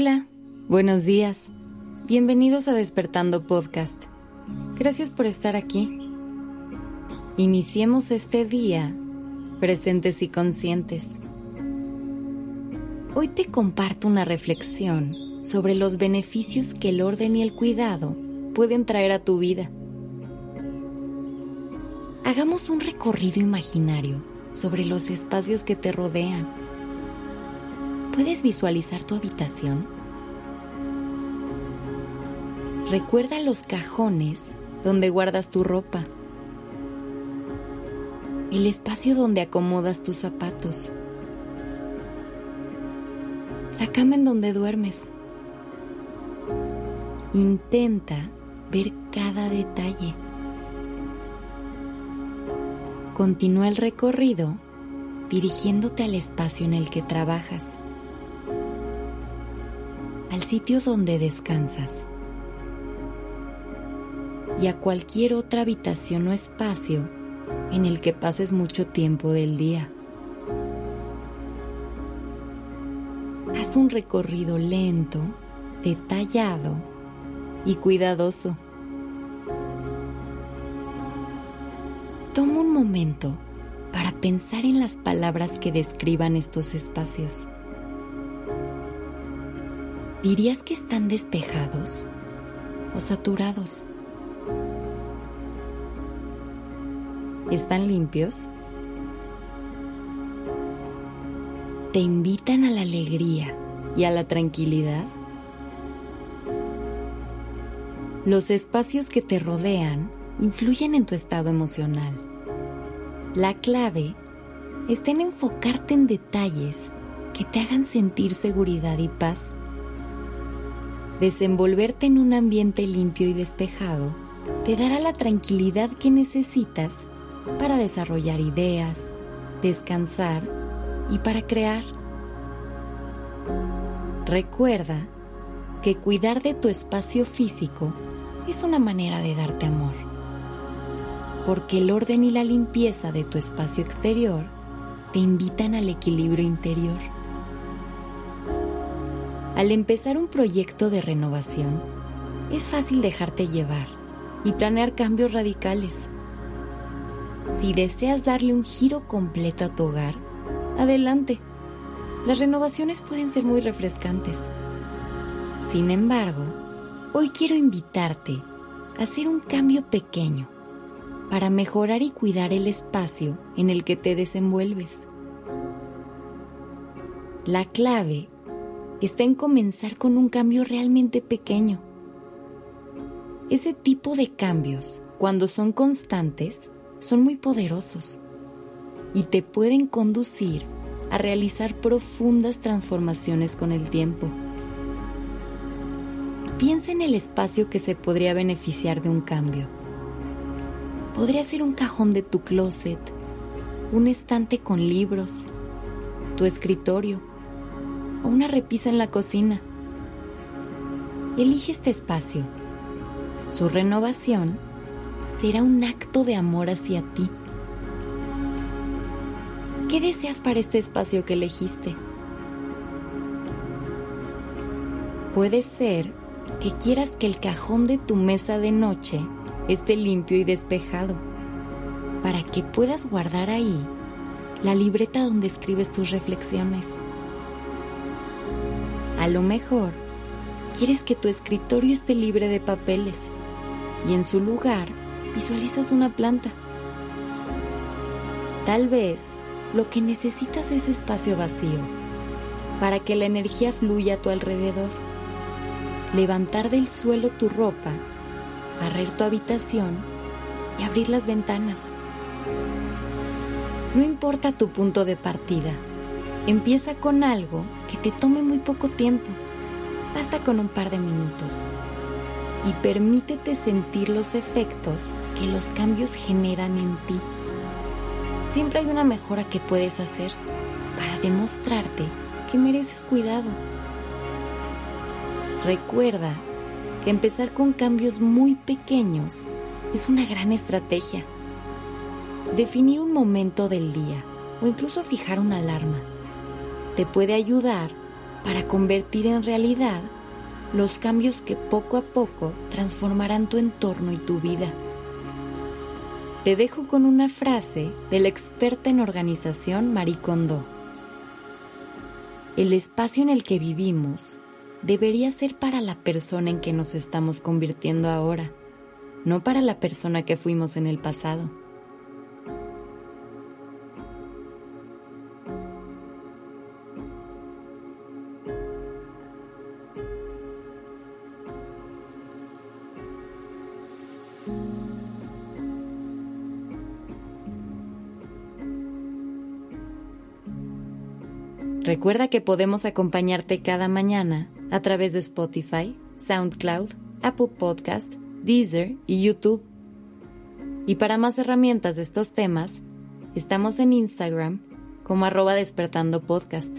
Hola, buenos días. Bienvenidos a Despertando Podcast. Gracias por estar aquí. Iniciemos este día presentes y conscientes. Hoy te comparto una reflexión sobre los beneficios que el orden y el cuidado pueden traer a tu vida. Hagamos un recorrido imaginario sobre los espacios que te rodean ¿Puedes visualizar tu habitación? Recuerda los cajones donde guardas tu ropa, el espacio donde acomodas tus zapatos, la cama en donde duermes. Intenta ver cada detalle. Continúa el recorrido dirigiéndote al espacio en el que trabajas al sitio donde descansas y a cualquier otra habitación o espacio en el que pases mucho tiempo del día. Haz un recorrido lento, detallado y cuidadoso. Toma un momento para pensar en las palabras que describan estos espacios. ¿Dirías que están despejados o saturados? ¿Están limpios? ¿Te invitan a la alegría y a la tranquilidad? Los espacios que te rodean influyen en tu estado emocional. La clave está en enfocarte en detalles que te hagan sentir seguridad y paz Desenvolverte en un ambiente limpio y despejado te dará la tranquilidad que necesitas para desarrollar ideas, descansar y para crear. Recuerda que cuidar de tu espacio físico es una manera de darte amor, porque el orden y la limpieza de tu espacio exterior te invitan al equilibrio interior. Al empezar un proyecto de renovación, es fácil dejarte llevar y planear cambios radicales. Si deseas darle un giro completo a tu hogar, adelante. Las renovaciones pueden ser muy refrescantes. Sin embargo, hoy quiero invitarte a hacer un cambio pequeño para mejorar y cuidar el espacio en el que te desenvuelves. La clave está en comenzar con un cambio realmente pequeño. Ese tipo de cambios, cuando son constantes, son muy poderosos y te pueden conducir a realizar profundas transformaciones con el tiempo. Piensa en el espacio que se podría beneficiar de un cambio. Podría ser un cajón de tu closet, un estante con libros, tu escritorio, o una repisa en la cocina. Elige este espacio. Su renovación será un acto de amor hacia ti. ¿Qué deseas para este espacio que elegiste? Puede ser que quieras que el cajón de tu mesa de noche esté limpio y despejado, para que puedas guardar ahí la libreta donde escribes tus reflexiones. A lo mejor quieres que tu escritorio esté libre de papeles y en su lugar visualizas una planta. Tal vez lo que necesitas es espacio vacío para que la energía fluya a tu alrededor. Levantar del suelo tu ropa, barrer tu habitación y abrir las ventanas. No importa tu punto de partida Empieza con algo que te tome muy poco tiempo, basta con un par de minutos, y permítete sentir los efectos que los cambios generan en ti. Siempre hay una mejora que puedes hacer para demostrarte que mereces cuidado. Recuerda que empezar con cambios muy pequeños es una gran estrategia. Definir un momento del día o incluso fijar una alarma te puede ayudar para convertir en realidad los cambios que poco a poco transformarán tu entorno y tu vida. Te dejo con una frase de la experta en organización Marie Kondo. El espacio en el que vivimos debería ser para la persona en que nos estamos convirtiendo ahora, no para la persona que fuimos en el pasado. Recuerda que podemos acompañarte cada mañana a través de Spotify, SoundCloud, Apple Podcast, Deezer y YouTube. Y para más herramientas de estos temas, estamos en Instagram como arroba despertando podcast.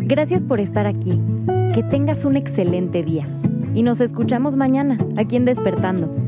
Gracias por estar aquí. Que tengas un excelente día. Y nos escuchamos mañana aquí en Despertando.